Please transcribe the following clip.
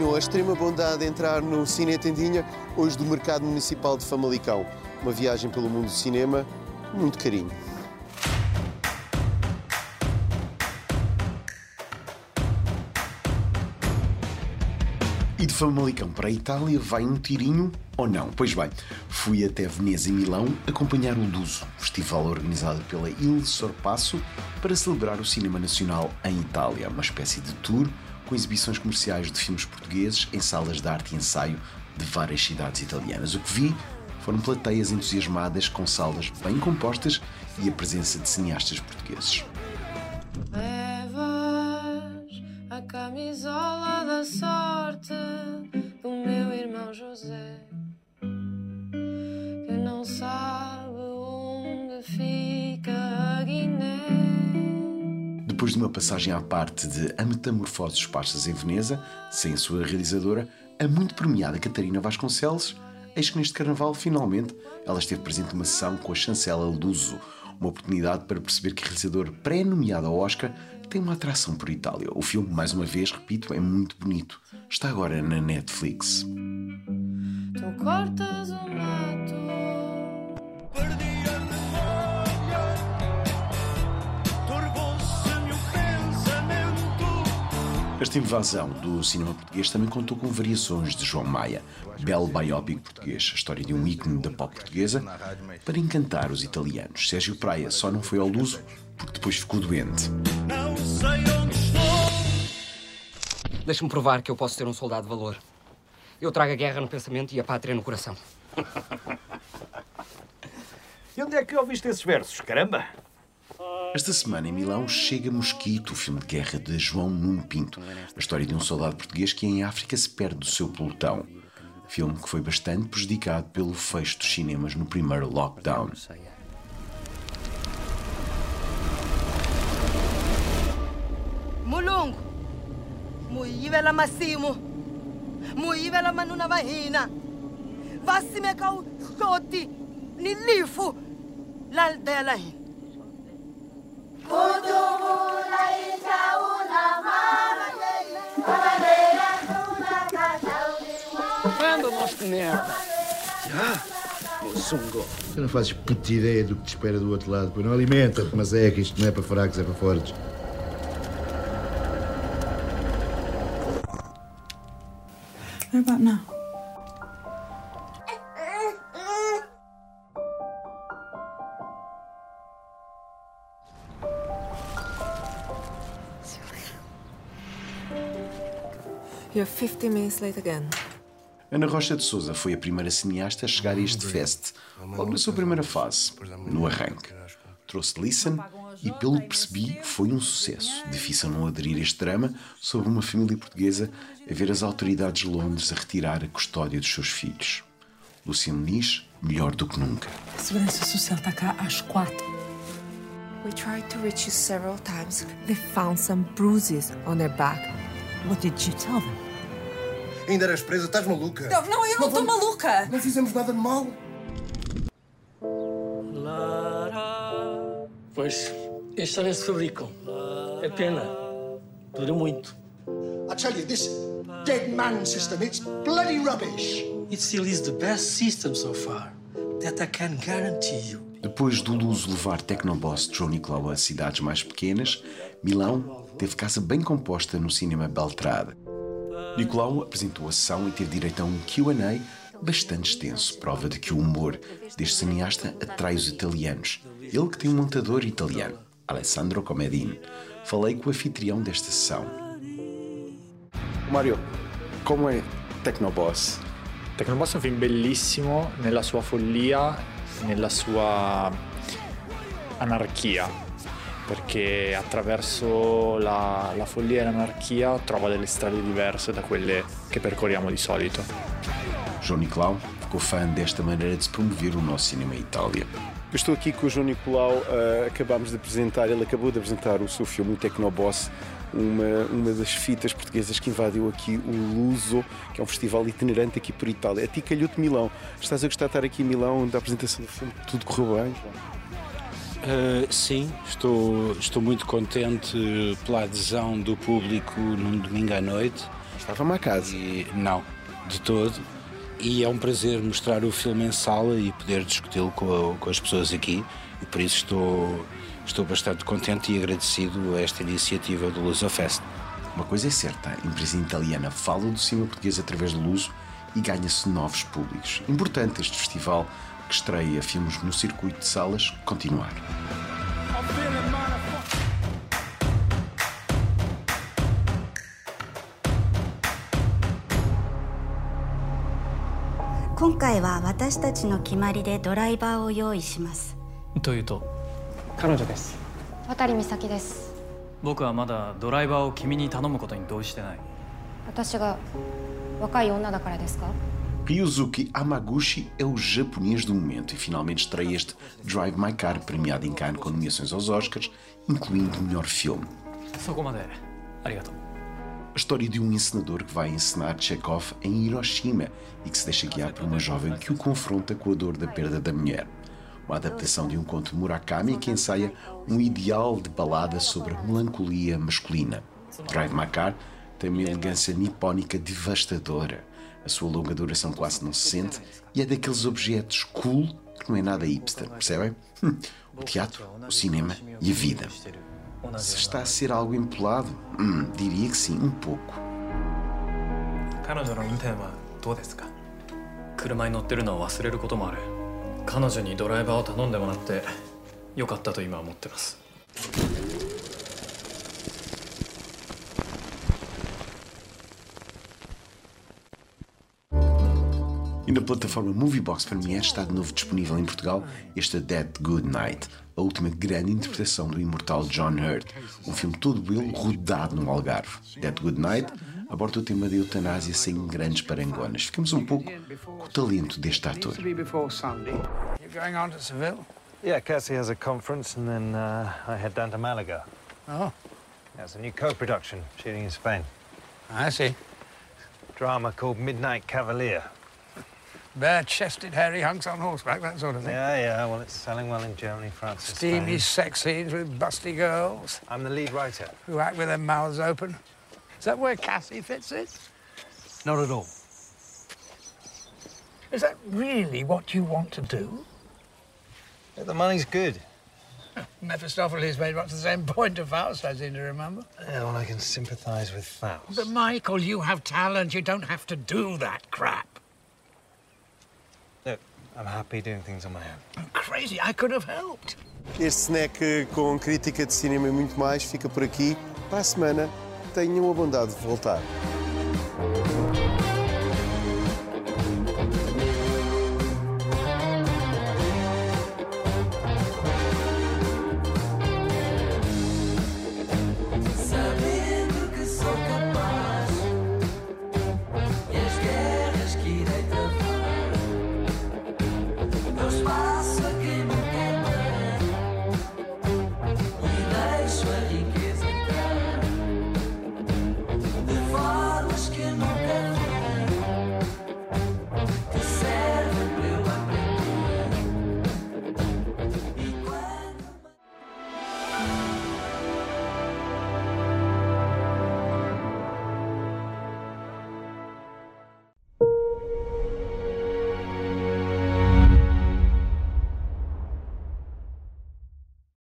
Tenho a extrema bondade de entrar no Cine Tendinha, hoje do Mercado Municipal de Famalicão. Uma viagem pelo mundo do cinema, muito carinho. E de Famalicão para a Itália vai um tirinho ou não? Pois bem, fui até Veneza e Milão acompanhar o Luso, festival organizado pela Il Sorpasso para celebrar o cinema nacional em Itália, uma espécie de tour com exibições comerciais de filmes portugueses em salas de arte e ensaio de várias cidades italianas. O que vi foram plateias entusiasmadas com salas bem compostas e a presença de cineastas portugueses. Depois de uma passagem à parte de A Metamorfose dos Passos em Veneza, sem a sua realizadora, a muito premiada Catarina Vasconcelos, eis que neste carnaval, finalmente, ela esteve presente numa sessão com a chancela Luso, uma oportunidade para perceber que a realizador pré-nomeado ao Oscar tem uma atração por Itália. O filme, mais uma vez, repito, é muito bonito. Está agora na Netflix. Tu cortas Esta invasão do cinema português também contou com variações de João Maia, belo biopic português, a história de um ícone da pop portuguesa, para encantar os italianos. Sérgio Praia só não foi ao luso porque depois ficou doente. Não sei onde estou. Deixa-me provar que eu posso ser um soldado de valor. Eu trago a guerra no pensamento e a pátria no coração. E onde é que ouviste esses versos, caramba? Esta semana em Milão chega Mosquito, o filme de guerra de João Nuno Pinto, a história de um soldado português que em África se perde do seu pelotão. Filme que foi bastante prejudicado pelo fecho dos cinemas no primeiro lockdown. mulungu. Muyivela masimu muyivela manuna va hina va simeka hloti ni lifu la lidaya la hina Anda, nosso de merda! Tu não fazes puta ideia do que te espera do outro lado. Pois não alimenta-te, mas é que isto não é para fracos, é para fortes. What about now? You're 50 minutes late again. Ana Rocha de Souza foi a primeira cineasta a chegar a este fest, logo na sua primeira fase, no arranque. Trouxe Listen e, pelo que percebi, foi um sucesso. Difícil não aderir a este drama sobre uma família portuguesa a ver as autoridades de Londres a retirar a custódia dos seus filhos. Luciano diz, melhor do que nunca. A Segurança Social está cá às quatro. We tried to reach you several times. They found some bruises on their back. What did you tell them? Ainda eras presa, estás maluca? Não, não, eu não estou maluca! Não fizemos nada de mal. Pois, estes também se fabricam. É pena. Dura muito. I tell you, this dead man system, it's bloody rubbish. It still is the best system so far. That I can guarantee you. Depois do Luso levar Tecnoboss João Nicolau a cidades mais pequenas, Milão teve casa bem composta no cinema Beltrade. Nicolau apresentou a sessão e teve direito a um Q&A bastante extenso, prova de que o humor deste cineasta atrai os italianos. Ele que tem um montador italiano, Alessandro Comedin. Falei com o anfitrião desta sessão. Mario, como è Tecnoboss? Tecnoboss è un film bellissimo nella sua follia, nella sua anarchia, perché attraverso la, la follia e l'anarchia trova delle strade diverse da quelle che percorriamo di solito. João Nicolau ficou fã desta maneira de se promover o nosso cinema em Itália. Eu estou aqui com o João Nicolau, uh, acabámos de apresentar, ele acabou de apresentar o seu filme, o Tecnoboss, uma, uma das fitas portuguesas que invadiu aqui o Luso, que é um festival itinerante aqui por Itália. A ti calhou-te Milão. Estás a gostar de estar aqui em Milão, da apresentação do filme? Tudo correu bem? Uh, sim, estou, estou muito contente pela adesão do público num domingo à noite Estava-me à casa. E, não, de todo. E é um prazer mostrar o filme em sala e poder discuti-lo com, com, as pessoas aqui. E por isso estou, estou bastante contente e agradecido a esta iniciativa do Luso Fest. Uma coisa é certa, a empresa italiana fala do cinema português através do Luso e ganha-se novos públicos. Importante este festival que estreia filmes no circuito de salas continuar. 今回は私たちの決まりでドライバーを用意します。というと？彼女です。渡美咲です。僕はまだドライバーを君に頼むことに同意してない。私が若い女だからですか？Ryuzuki Hamaguchi é o japonês do momento e finalmente estreia este Drive My Car, premiado em Cannes com nomeações aos Oscars, incluindo o melhor filme. A história de um encenador que vai encenar Chekhov em Hiroshima e que se deixa guiar por uma jovem que o confronta com a dor da perda da mulher. Uma adaptação de um conto de Murakami que ensaia um ideal de balada sobre a melancolia masculina. Drive My Car tem uma elegância nipónica devastadora a sua longa duração quase não se sente e é daqueles objetos cool que não é nada hipster, percebem? Hum, o teatro, o cinema e a vida. Se está a ser algo empolado, hum, diria que sim, um pouco. 彼女の運転はどうですか車に乗ってるのを忘れることもある彼女にドライバーを頼んでもらってよかったと今思ってます E na plataforma Moviebox Premiere está de novo disponível em Portugal esta Dead Good Night, a última grande interpretação do imortal John Hurt, um filme todo ele rodado no Algarve. Dead Good Night aborda o tema da eutanásia sem grandes parangonas. Ficamos um pouco com o talento deste ator. Yeah, Cassie has a conference and then uh, I head down to Malaga. Oh. That's a new co-production shooting in Spain. I see. Drama called Midnight Cavalier. Bare-chested, hairy hunks on horseback, that sort of thing. Yeah, yeah, well, it's selling well in Germany, France, Steamy Spain. sex scenes with busty girls. I'm the lead writer. Who act with their mouths open. Is that where Cassie fits in? Not at all. Is that really what you want to do? Yeah, the money's good. Mephistopheles made much the same point to Faust, I seem to remember. Yeah, well, I can sympathise with Faust. But, Michael, you have talent. You don't have to do that crap. I'm happy doing things on my own. I'm crazy. I could have helped. Este snack com crítica de cinema e muito mais fica por aqui. Para a semana, tenham a bondade de voltar.